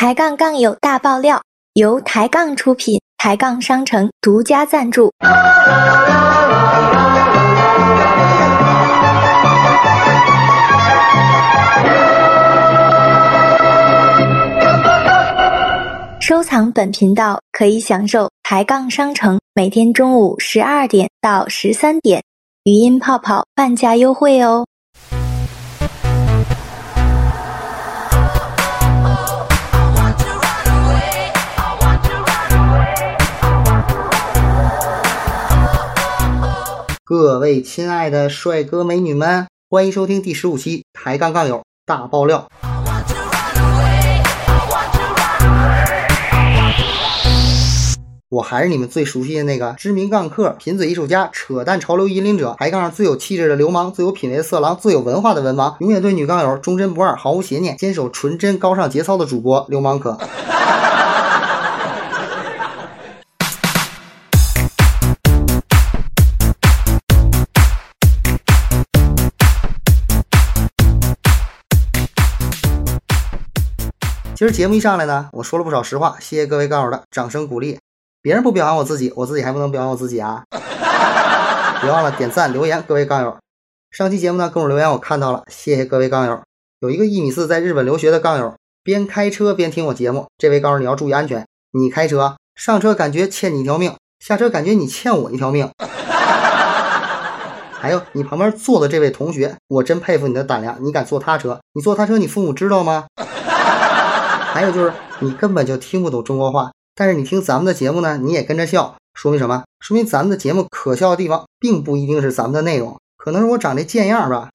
抬杠杠友大爆料，由抬杠出品，抬杠商城独家赞助。收藏本频道可以享受抬杠商城每天中午十二点到十三点语音泡泡半价优惠哦。各位亲爱的帅哥美女们，欢迎收听第十五期抬杠杠友大爆料。我还是你们最熟悉的那个知名杠客、贫嘴艺术家、扯淡潮流引领者、抬杠上最有气质的流氓、最有品味的色狼、最有文化的文盲，永远对女杠友忠贞不二、毫无邪念、坚守纯真高尚节操的主播流氓可。今儿节目一上来呢，我说了不少实话，谢谢各位杠友的掌声鼓励。别人不表扬我自己，我自己还不能表扬我自己啊！别忘了点赞留言，各位杠友。上期节目呢，跟我留言我看到了，谢谢各位杠友。有一个一米四在日本留学的杠友，边开车边听我节目。这位杠友你要注意安全，你开车上车感觉欠你一条命，下车感觉你欠我一条命。还有你旁边坐的这位同学，我真佩服你的胆量，你敢坐他车？你坐他车，你父母知道吗？还有就是你根本就听不懂中国话，但是你听咱们的节目呢，你也跟着笑，说明什么？说明咱们的节目可笑的地方，并不一定是咱们的内容，可能是我长得贱样吧。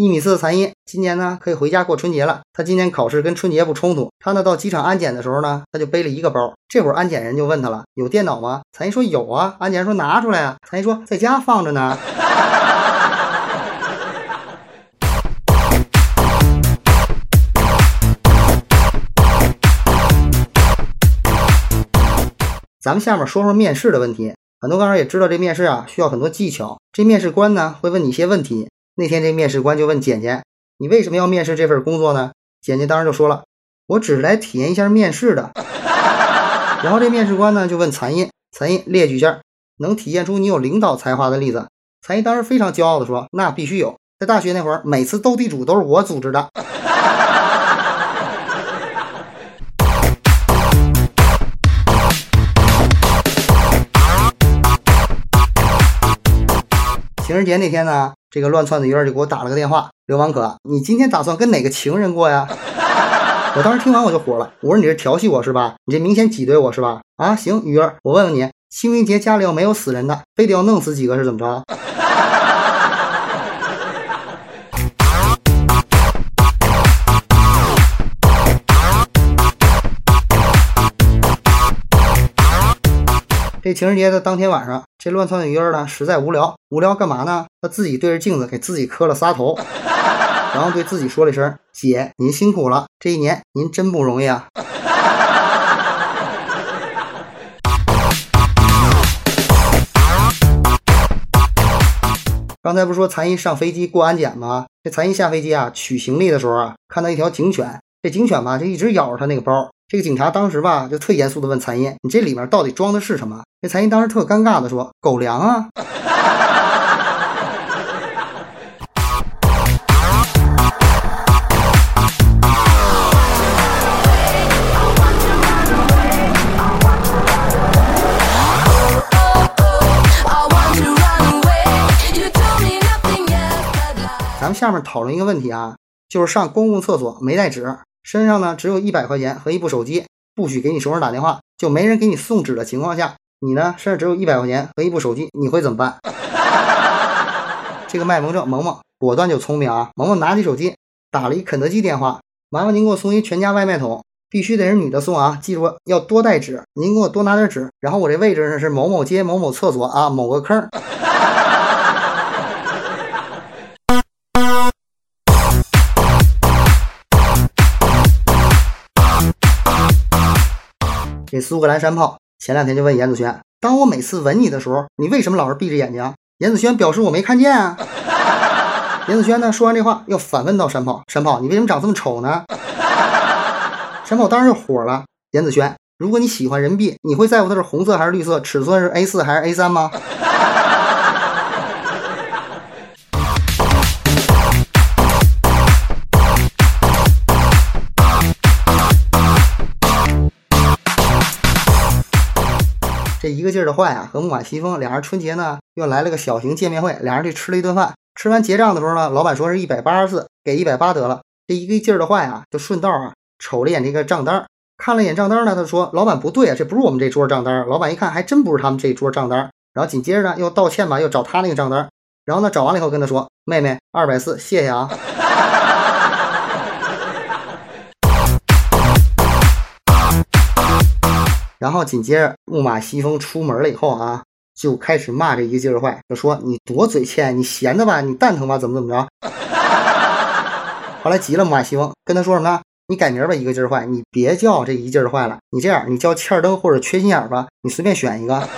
一米四的残音，今年呢可以回家过春节了。他今年考试跟春节不冲突。他呢到机场安检的时候呢，他就背了一个包。这会儿安检人就问他了：“有电脑吗？”残音说：“有啊。”安检人说：“拿出来啊。”残音说：“在家放着呢。”咱们下面说说面试的问题。很多杠友也知道，这面试啊需要很多技巧。这面试官呢会问你一些问题。那天这面试官就问简简：“你为什么要面试这份工作呢？”简简当时就说了：“我只是来体验一下面试的。”然后这面试官呢就问残音：“残音列举一下能体现出你有领导才华的例子。”残音当时非常骄傲的说：“那必须有，在大学那会儿，每次斗地主都是我组织的。”情人节那天呢，这个乱窜的鱼儿就给我打了个电话：“流氓可，你今天打算跟哪个情人过呀？” 我当时听完我就火了，我说：“你是调戏我是吧？你这明显挤兑我是吧？”啊，行，鱼儿，我问问你，清明节家里要没有死人的，非得要弄死几个是怎么着？这情人节的当天晚上，这乱窜的鱼儿呢，实在无聊，无聊干嘛呢？他自己对着镜子给自己磕了仨头，然后对自己说了一声：“姐，您辛苦了，这一年您真不容易啊。”刚才不是说残音上飞机过安检吗？这残音下飞机啊，取行李的时候啊，看到一条警犬，这警犬吧就一直咬着他那个包。这个警察当时吧，就特严肃的问残音：“你这里面到底装的是什么？”这残音当时特尴尬的说：“狗粮啊。”咱们下面讨论一个问题啊，就是上公共厕所没带纸。身上呢只有一百块钱和一部手机，不许给你熟人打电话，就没人给你送纸的情况下，你呢身上只有一百块钱和一部手机，你会怎么办？这个卖萌症萌萌果断就聪明啊！萌萌拿起手机打了一肯德基电话，麻烦您给我送一全家外卖桶，必须得是女的送啊！记住要多带纸，您给我多拿点纸。然后我这位置呢是某某街某某厕所啊，某个坑。这苏格兰山炮前两天就问严子轩：“当我每次吻你的时候，你为什么老是闭着眼睛？严子轩表示我没看见啊。严子轩呢，说完这话又反问到山炮：“山炮，你为什么长这么丑呢？” 山炮当然就火了。严子轩，如果你喜欢人民币，你会在乎它是红色还是绿色，尺寸是 A 四还是 A 三吗？一个劲儿的坏啊，和木马西风俩人春节呢又来了个小型见面会，俩人去吃了一顿饭。吃完结账的时候呢，老板说是一百八十四，给一百八得了。这一个劲儿的坏啊，就顺道啊瞅了眼这个账单，看了一眼账单呢，他说：“老板不对啊，这不是我们这桌账单。”老板一看，还真不是他们这桌账单。然后紧接着呢又道歉吧，又找他那个账单。然后呢找完了以后跟他说：“妹妹，二百四，谢谢啊。”然后紧接着木马西风出门了以后啊，就开始骂这一个劲儿坏，就说你多嘴欠，你闲的吧，你蛋疼吧，怎么怎么着。后来急了木马西风，跟他说什么呢？你改名吧，一个劲儿坏，你别叫这一劲儿坏了，你这样，你叫欠儿灯或者缺心眼儿吧，你随便选一个。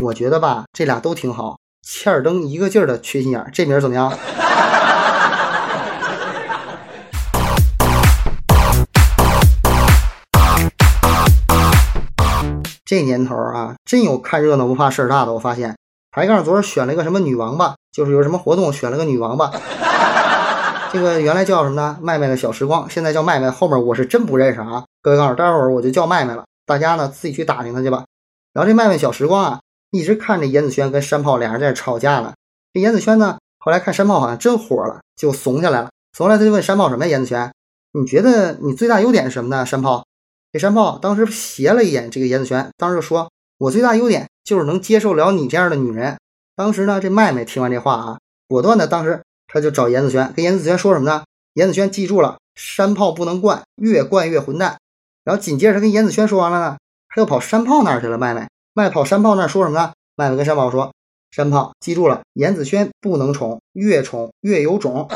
我觉得吧，这俩都挺好，欠儿灯一个劲儿的缺心眼儿，这名怎么样？这年头啊，真有看热闹不怕事儿大的。我发现抬杠昨儿选了一个什么女王吧，就是有什么活动选了个女王吧。这个原来叫什么呢？麦麦的小时光，现在叫麦麦。后面我是真不认识啊。各位告诉待会儿我就叫麦麦了，大家呢自己去打听他去吧。然后这麦麦小时光啊，一直看着严子轩跟山炮俩人在吵架呢。这严子轩呢，后来看山炮好像真火了，就怂下来了。怂来他就问山炮什么呀？严子轩，你觉得你最大优点是什么呢？山炮。这山炮当时斜了一眼这个严子轩，当时就说：“我最大优点就是能接受了你这样的女人。”当时呢，这麦麦听完这话啊，果断的当时他就找严子轩，跟严子轩说什么呢？严子轩记住了，山炮不能惯，越惯越混蛋。然后紧接着他跟严子轩说完了呢，他又跑山炮那儿去了。麦麦麦跑山炮那儿说什么呢？麦麦跟山炮说：“山炮记住了，严子轩不能宠，越宠越有种。”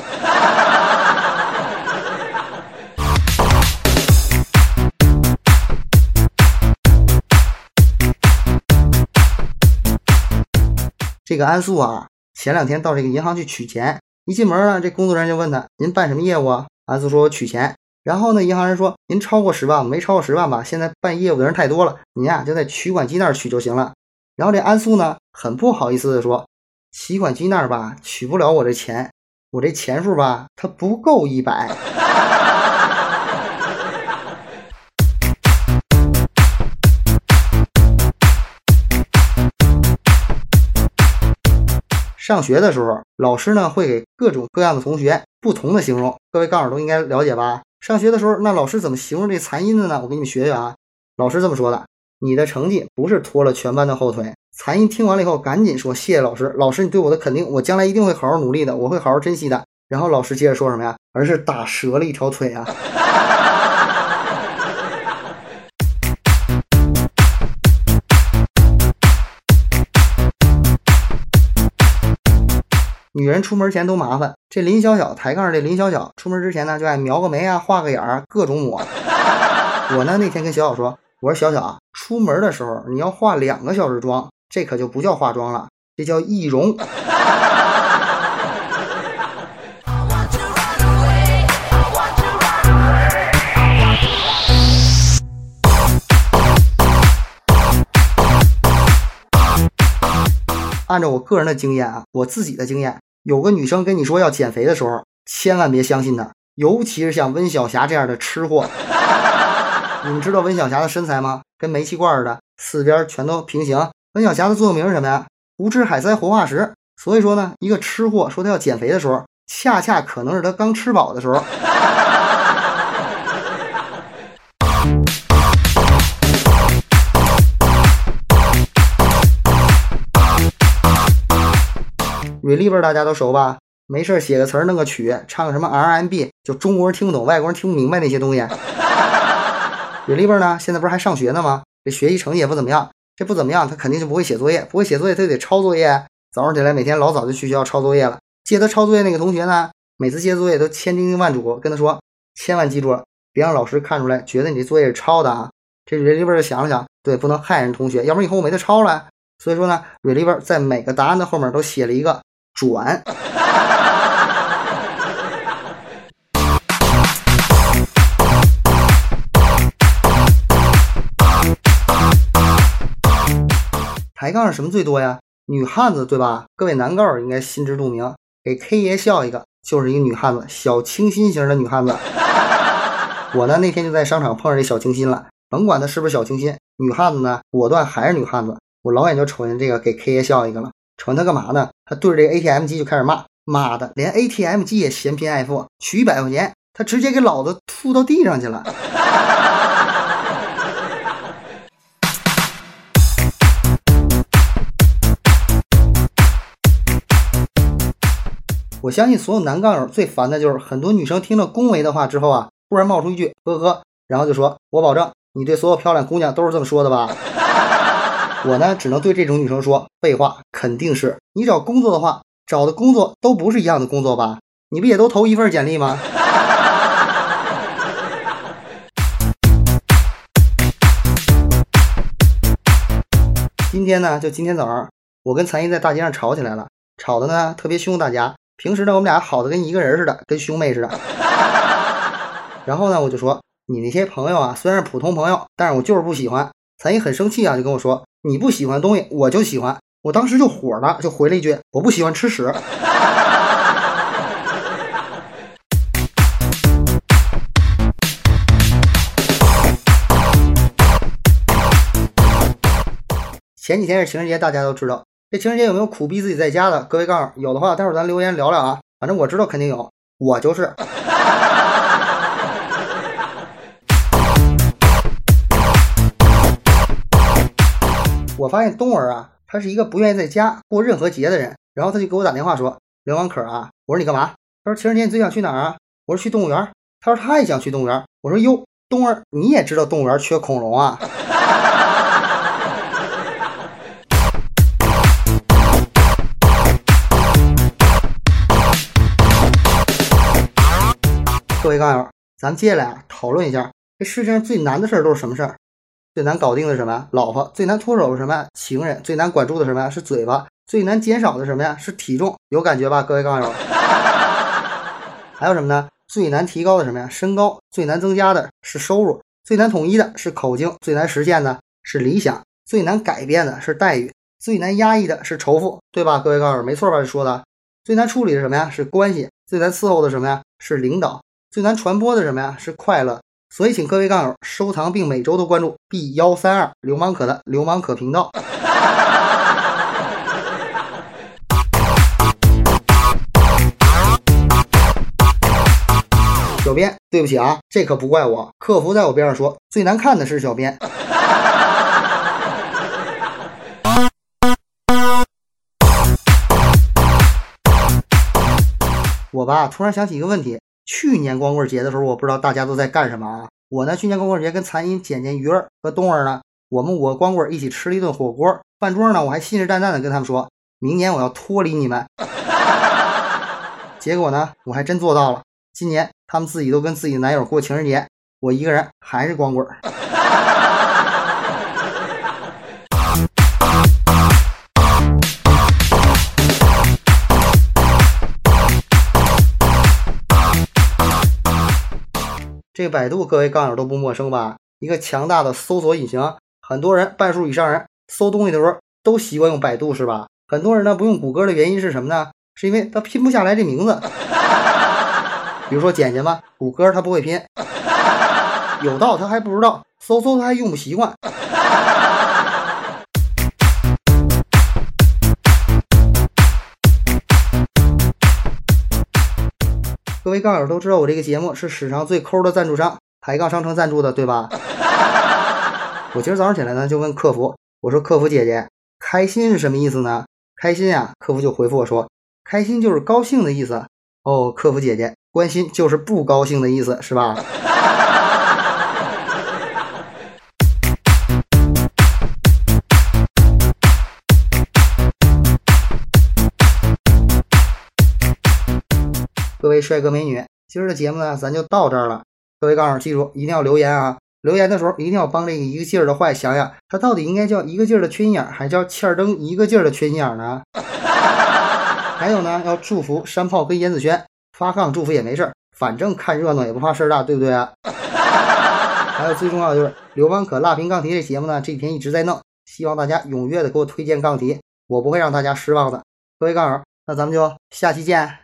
这个安素啊，前两天到这个银行去取钱，一进门呢，这工作人员就问他：“您办什么业务啊？”安素说：“我取钱。”然后呢，银行人说：“您超过十万？没超过十万吧？现在办业务的人太多了，您呀就在取款机那儿取就行了。”然后这安素呢，很不好意思的说：“取款机那儿吧，取不了我这钱，我这钱数吧，它不够一百。”上学的时候，老师呢会给各种各样的同学不同的形容，各位杠友都应该了解吧？上学的时候，那老师怎么形容这残音的呢？我给你们学学啊。老师这么说的：你的成绩不是拖了全班的后腿。残音听完了以后，赶紧说谢谢老师，老师你对我的肯定，我将来一定会好好努力的，我会好好珍惜的。然后老师接着说什么呀？而是打折了一条腿啊。女人出门前都麻烦，这林小小抬杠，这林小小出门之前呢，就爱描个眉啊，画个眼儿，各种抹。我呢那天跟小小说，我说小小啊，出门的时候你要化两个小时妆，这可就不叫化妆了，这叫易容。按照我个人的经验啊，我自己的经验，有个女生跟你说要减肥的时候，千万别相信她，尤其是像温晓霞这样的吃货。你们知道温晓霞的身材吗？跟煤气罐似的，四边全都平行。温晓霞的座右铭是什么呀？不吃海塞活化石。所以说呢，一个吃货说他要减肥的时候，恰恰可能是他刚吃饱的时候。Reliever 大家都熟吧？没事写个词儿，弄个曲，唱个什么 RMB，就中国人听不懂，外国人听不明白那些东西。Reliever 呢，现在不是还上学呢吗？这学习成绩也不怎么样，这不怎么样，他肯定就不会写作业，不会写作业，他就得抄作业。早上起来每天老早就去学校抄作业了。借他抄作业那个同学呢，每次接作业都千叮咛万嘱跟他说，千万记住了，别让老师看出来，觉得你这作业是抄的啊。这 Reliever 想了想，对，不能害人同学，要不然以后我没得抄了。所以说呢，Reliever 在每个答案的后面都写了一个转。抬杠什么最多呀？女汉子对吧？各位男高应该心知肚明。给 K 爷笑一个，就是一个女汉子，小清新型的女汉子。我呢那天就在商场碰上这小清新了，甭管她是不是小清新，女汉子呢果断还是女汉子。我老远就瞅见这个给 K 爷笑一个了，瞅他干嘛呢？他对着这个 ATM 机就开始骂，妈的，连 ATM 机也嫌贫爱富，取一百块钱，他直接给老子吐到地上去了。我相信所有男杠友最烦的就是很多女生听了恭维的话之后啊，突然冒出一句呵呵，然后就说：“我保证，你对所有漂亮姑娘都是这么说的吧？”我呢，只能对这种女生说：“废话，肯定是你找工作的话，找的工作都不是一样的工作吧？你不也都投一份简历吗？” 今天呢，就今天早上，我跟残一在大街上吵起来了，吵的呢特别凶，大家。平时呢，我们俩好的跟一个人似的，跟兄妹似的。然后呢，我就说你那些朋友啊，虽然是普通朋友，但是我就是不喜欢。残一很生气啊，就跟我说你不喜欢东西，我就喜欢。我当时就火了，就回了一句我不喜欢吃屎。前几天是情人节，大家都知道。这情人节有没有苦逼自己在家的？各位告诉有的话，待会儿咱留言聊聊啊。反正我知道肯定有，我就是。我发现东儿啊，他是一个不愿意在家过任何节的人。然后他就给我打电话说：“刘王可啊，我说你干嘛？”他说：“情人节你最想去哪儿啊？”我说：“去动物园。”他说：“他也想去动物园。”我说：“哟，东儿你也知道动物园缺恐龙啊？” 各位杠友，咱们接下来啊讨论一下，这世界上最难的事儿都是什么事儿？最难搞定的是什么呀？老婆。最难脱手是什么？情人。最难管住的什么呀？是嘴巴。最难减少的什么呀？是体重。有感觉吧，各位杠友？还有什么呢？最难提高的什么呀？身高。最难增加的是收入。最难统一的是口径。最难实现的是理想。最难改变的是待遇。最难压抑的是仇富，对吧？各位杠友，没错吧？这说的。最难处理的什么呀？是关系。最难伺候的什么呀？是领导。最难传播的什么呀？是快乐。所以，请各位杠友收藏并每周都关注 B 幺三二流氓可的流氓可频道。小编，对不起啊，这可不怪我。客服在我边上说，最难看的是小编。我吧，突然想起一个问题。去年光棍节的时候，我不知道大家都在干什么啊？我呢，去年光棍节跟残音、简简、鱼儿和冬儿呢，我们五个光棍一起吃了一顿火锅。饭桌呢，我还信誓旦旦的跟他们说，明年我要脱离你们。结果呢，我还真做到了。今年他们自己都跟自己男友过情人节，我一个人还是光棍。这百度各位杠友都不陌生吧？一个强大的搜索引擎，很多人半数以上人搜东西的时候都习惯用百度，是吧？很多人呢不用谷歌的原因是什么呢？是因为他拼不下来这名字。比如说简简吧，谷歌他不会拼，有道他还不知道，搜搜他还用不习惯。各位杠友都知道，我这个节目是史上最抠的赞助商抬杠商城赞助的，对吧？我今儿早上起来呢，就问客服，我说：“客服姐姐，开心是什么意思呢？”开心呀，客服就回复我说：“开心就是高兴的意思。”哦，客服姐姐，关心就是不高兴的意思，是吧？各位帅哥美女，今儿的节目呢，咱就到这儿了。各位杠友记住，一定要留言啊！留言的时候一定要帮这个一个劲儿的坏想想，他到底应该叫一个劲儿的缺心眼，还叫欠儿登一个劲儿的缺心眼呢？还有呢，要祝福山炮跟严子轩发杠祝福也没事儿，反正看热闹也不怕事儿大，对不对啊？还有最重要的就是刘邦可辣评杠题这节目呢，这几天一直在弄，希望大家踊跃的给我推荐杠题，我不会让大家失望的。各位杠友，那咱们就下期见。